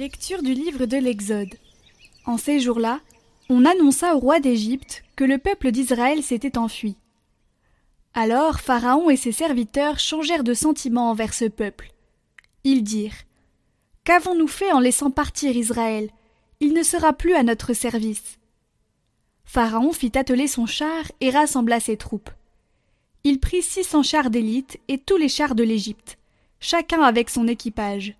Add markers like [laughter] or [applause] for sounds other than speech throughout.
Lecture du livre de l'Exode. En ces jours-là, on annonça au roi d'Égypte que le peuple d'Israël s'était enfui. Alors Pharaon et ses serviteurs changèrent de sentiment envers ce peuple. Ils dirent Qu'avons-nous fait en laissant partir Israël? Il ne sera plus à notre service. Pharaon fit atteler son char et rassembla ses troupes. Il prit six cents chars d'élite et tous les chars de l'Égypte, chacun avec son équipage.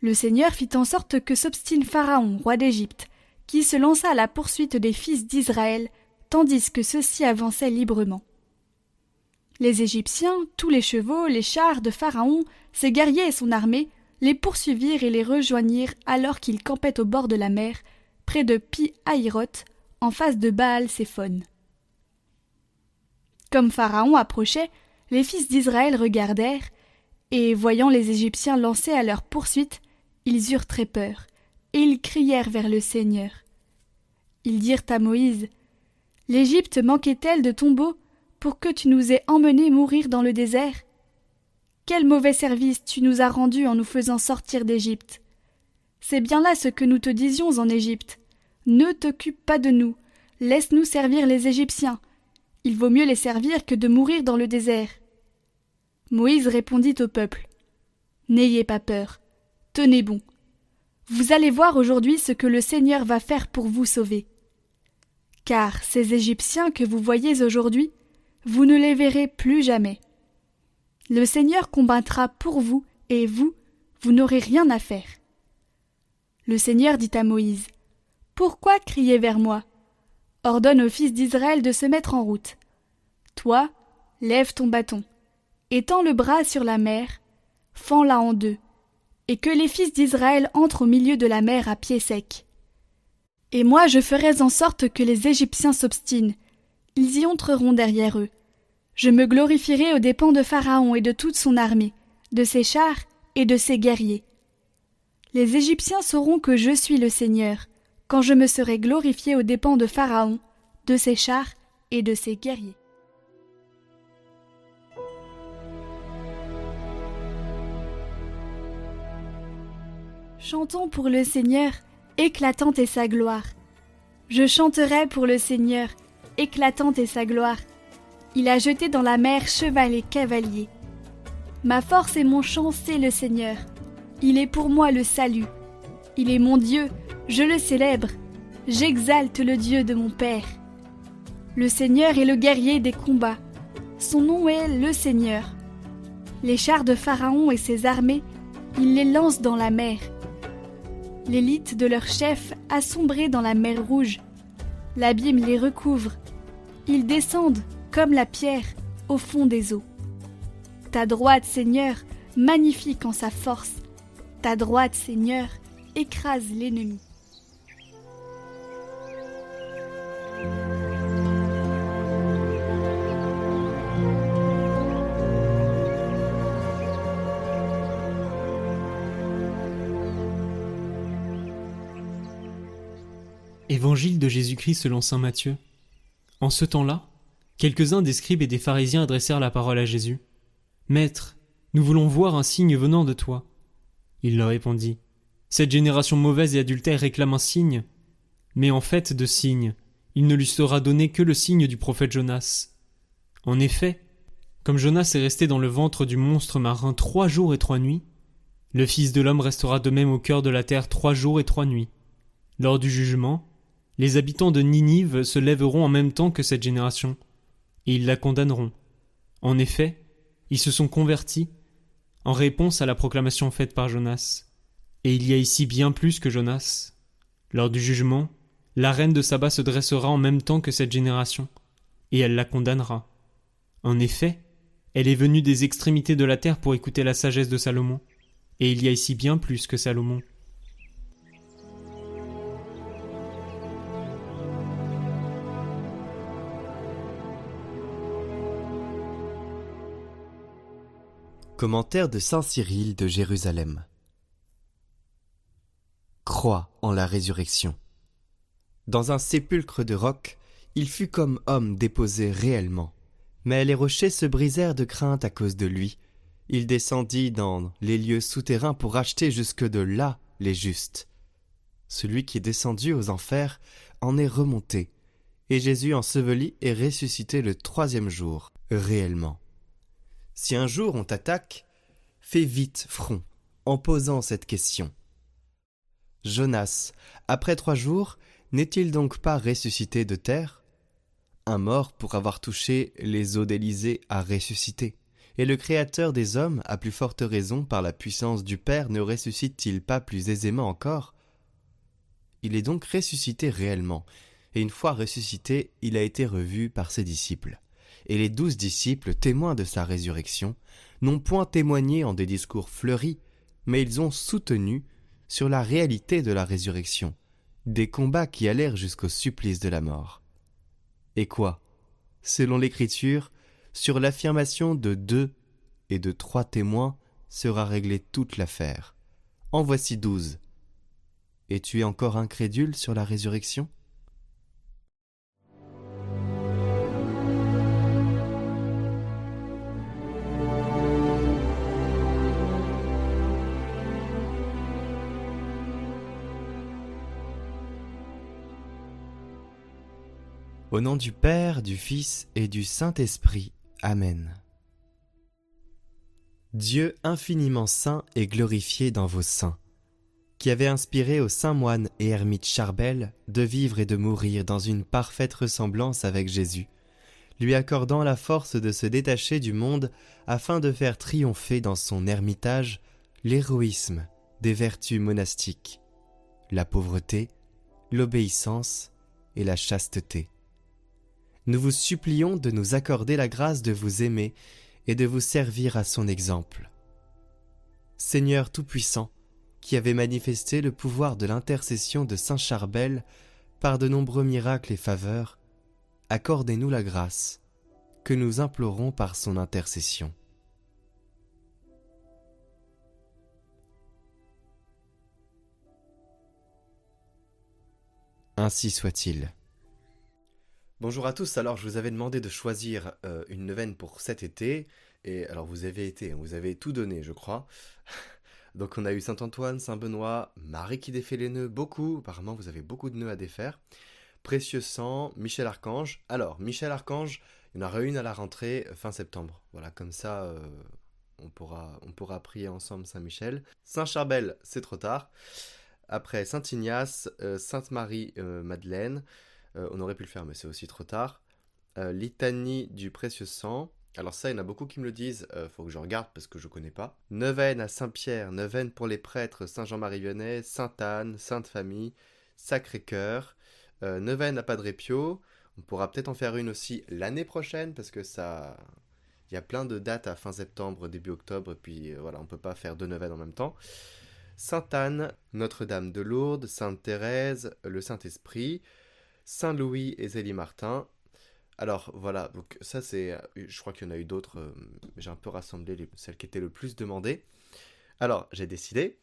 Le Seigneur fit en sorte que s'obstine Pharaon, roi d'Égypte, qui se lança à la poursuite des fils d'Israël, tandis que ceux-ci avançaient librement. Les Égyptiens, tous les chevaux, les chars de Pharaon, ses guerriers et son armée, les poursuivirent et les rejoignirent alors qu'ils campaient au bord de la mer, près de Pi Hahiroth, en face de Baal Séphon. Comme Pharaon approchait, les fils d'Israël regardèrent, et voyant les Égyptiens lancés à leur poursuite, ils eurent très peur, et ils crièrent vers le Seigneur. Ils dirent à Moïse L'Égypte manquait-elle de tombeaux pour que tu nous aies emmenés mourir dans le désert? Quel mauvais service tu nous as rendu en nous faisant sortir d'Égypte C'est bien là ce que nous te disions en Égypte. Ne t'occupe pas de nous, laisse-nous servir les Égyptiens. Il vaut mieux les servir que de mourir dans le désert. Moïse répondit au peuple N'ayez pas peur. Tenez bon. Vous allez voir aujourd'hui ce que le Seigneur va faire pour vous sauver. Car ces Égyptiens que vous voyez aujourd'hui, vous ne les verrez plus jamais. Le Seigneur combattra pour vous, et vous, vous n'aurez rien à faire. Le Seigneur dit à Moïse Pourquoi crier vers moi? Ordonne aux fils d'Israël de se mettre en route. Toi, lève ton bâton, étends le bras sur la mer, fends-la en deux, et que les fils d'Israël entrent au milieu de la mer à pied sec. Et moi je ferai en sorte que les Égyptiens s'obstinent, ils y entreront derrière eux. Je me glorifierai aux dépens de Pharaon et de toute son armée, de ses chars et de ses guerriers. Les Égyptiens sauront que je suis le Seigneur, quand je me serai glorifié aux dépens de Pharaon, de ses chars et de ses guerriers. Chantons pour le Seigneur, éclatante est sa gloire. Je chanterai pour le Seigneur, éclatante est sa gloire. Il a jeté dans la mer cheval et cavalier. Ma force et mon chant, c'est le Seigneur. Il est pour moi le salut. Il est mon Dieu, je le célèbre. J'exalte le Dieu de mon Père. Le Seigneur est le guerrier des combats. Son nom est le Seigneur. Les chars de Pharaon et ses armées, il les lance dans la mer l'élite de leur chef assombrée dans la mer rouge. L'abîme les recouvre. Ils descendent, comme la pierre, au fond des eaux. Ta droite, Seigneur, magnifique en sa force. Ta droite, Seigneur, écrase l'ennemi. Évangile de Jésus-Christ selon saint Matthieu. En ce temps-là, quelques-uns des scribes et des pharisiens adressèrent la parole à Jésus. Maître, nous voulons voir un signe venant de toi. Il leur répondit. Cette génération mauvaise et adultère réclame un signe. Mais en fait de signe, il ne lui sera donné que le signe du prophète Jonas. En effet, comme Jonas est resté dans le ventre du monstre marin trois jours et trois nuits, le Fils de l'homme restera de même au cœur de la terre trois jours et trois nuits. Lors du jugement, les habitants de Ninive se lèveront en même temps que cette génération, et ils la condamneront. En effet, ils se sont convertis en réponse à la proclamation faite par Jonas. Et il y a ici bien plus que Jonas. Lors du jugement, la reine de Saba se dressera en même temps que cette génération, et elle la condamnera. En effet, elle est venue des extrémités de la terre pour écouter la sagesse de Salomon, et il y a ici bien plus que Salomon. Commentaire de Saint Cyril de Jérusalem. Crois en la résurrection. Dans un sépulcre de roc, il fut comme homme déposé réellement. Mais les rochers se brisèrent de crainte à cause de lui. Il descendit dans les lieux souterrains pour acheter jusque de là les justes. Celui qui est descendu aux enfers en est remonté, et Jésus enseveli et ressuscité le troisième jour, réellement. Si un jour on t'attaque, fais vite front en posant cette question. Jonas, après trois jours, n'est-il donc pas ressuscité de terre? Un mort pour avoir touché les eaux d'Élysée a ressuscité. Et le Créateur des hommes, à plus forte raison par la puissance du Père, ne ressuscite-t-il pas plus aisément encore? Il est donc ressuscité réellement, et une fois ressuscité, il a été revu par ses disciples et les douze disciples, témoins de sa résurrection, n'ont point témoigné en des discours fleuris, mais ils ont soutenu sur la réalité de la résurrection, des combats qui allèrent jusqu'au supplice de la mort. Et quoi? Selon l'Écriture, sur l'affirmation de deux et de trois témoins sera réglée toute l'affaire. En voici douze. Et tu es encore incrédule sur la résurrection? Au nom du Père, du Fils et du Saint-Esprit. Amen. Dieu infiniment saint et glorifié dans vos saints, qui avez inspiré au saint moine et ermite Charbel de vivre et de mourir dans une parfaite ressemblance avec Jésus, lui accordant la force de se détacher du monde afin de faire triompher dans son ermitage l'héroïsme des vertus monastiques, la pauvreté, l'obéissance et la chasteté nous vous supplions de nous accorder la grâce de vous aimer et de vous servir à son exemple. Seigneur Tout-Puissant, qui avez manifesté le pouvoir de l'intercession de Saint Charbel par de nombreux miracles et faveurs, accordez-nous la grâce que nous implorons par son intercession. Ainsi soit-il. Bonjour à tous, alors je vous avais demandé de choisir euh, une neuvaine pour cet été, et alors vous avez été, vous avez tout donné je crois. [laughs] Donc on a eu Saint-Antoine, Saint-Benoît, Marie qui défait les nœuds, beaucoup, apparemment vous avez beaucoup de nœuds à défaire. Précieux Sang, Michel Archange. Alors, Michel Archange, il y en aura une à la rentrée euh, fin septembre. Voilà, comme ça, euh, on, pourra, on pourra prier ensemble Saint-Michel. Saint-Charbel, c'est trop tard. Après Saint-Ignace, Sainte-Marie-Madeleine. Euh, on aurait pu le faire, mais c'est aussi trop tard. Euh, litanie du précieux sang. Alors ça, il y en a beaucoup qui me le disent, euh, faut que je regarde parce que je connais pas. Neuvaine à Saint-Pierre, neuvaine pour les prêtres Saint-Jean-Marie-Vianney, Sainte-Anne, Sainte-Famille, Sacré-Cœur, neuvaine à Padre Pio. On pourra peut-être en faire une aussi l'année prochaine parce que ça... Il y a plein de dates à fin septembre, début octobre, et puis voilà, on peut pas faire deux neuvaines en même temps. Sainte-Anne, Notre-Dame de Lourdes, Sainte-Thérèse, le Saint-Esprit, Saint-Louis et Zélie Martin. Alors voilà, donc ça c'est, euh, je crois qu'il y en a eu d'autres, euh, j'ai un peu rassemblé celles qui étaient le plus demandées. Alors j'ai décidé,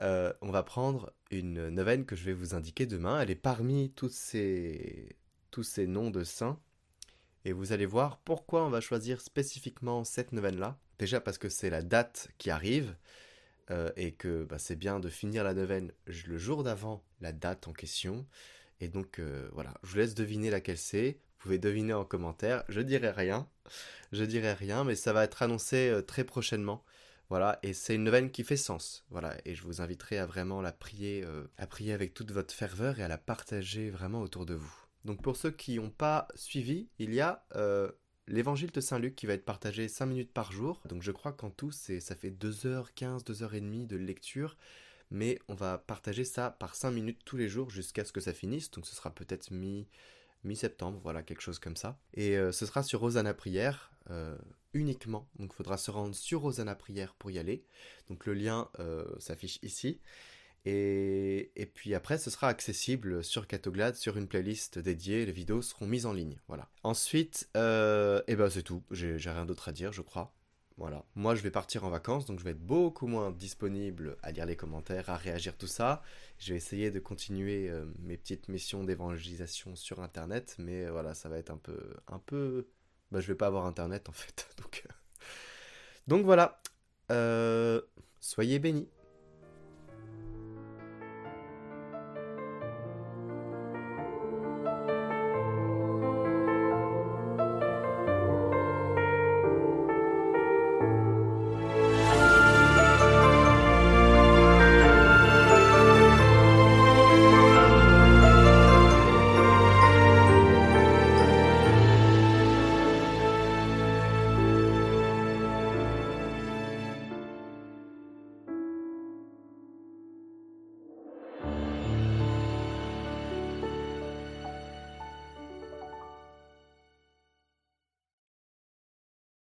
euh, on va prendre une neuvaine que je vais vous indiquer demain. Elle est parmi tous ces, tous ces noms de saints. Et vous allez voir pourquoi on va choisir spécifiquement cette neuvaine-là. Déjà parce que c'est la date qui arrive et que bah, c'est bien de finir la neuvaine le jour d'avant la date en question. Et donc euh, voilà, je vous laisse deviner laquelle c'est. Vous pouvez deviner en commentaire. Je dirai rien. Je dirai rien, mais ça va être annoncé euh, très prochainement. Voilà, et c'est une neuvaine qui fait sens. Voilà, et je vous inviterai à vraiment la prier, euh, à prier avec toute votre ferveur et à la partager vraiment autour de vous. Donc pour ceux qui n'ont pas suivi, il y a l'évangile de Saint Luc qui va être partagé 5 minutes par jour. Donc je crois qu'en tout, ça fait 2h15, 2h30 de lecture mais on va partager ça par 5 minutes tous les jours jusqu'à ce que ça finisse, donc ce sera peut-être mi mi-septembre, voilà, quelque chose comme ça. Et euh, ce sera sur Rosanna Prière euh, uniquement, donc il faudra se rendre sur Rosanna Prière pour y aller. Donc le lien euh, s'affiche ici. Et, puis après, ce sera accessible sur Catoglade, sur une playlist dédiée. Les vidéos seront mises en ligne. Voilà. Ensuite, et eh ben c'est tout. J'ai rien d'autre à dire, je crois. Voilà. Moi, je vais partir en vacances, donc je vais être beaucoup moins disponible à lire les commentaires, à réagir, tout ça. Je vais essayer de continuer euh, mes petites missions d'évangélisation sur Internet, mais voilà, ça va être un peu, un peu. Bah, je vais pas avoir Internet en fait, [laughs] donc. euh. Donc voilà. Euh, Soyez bénis.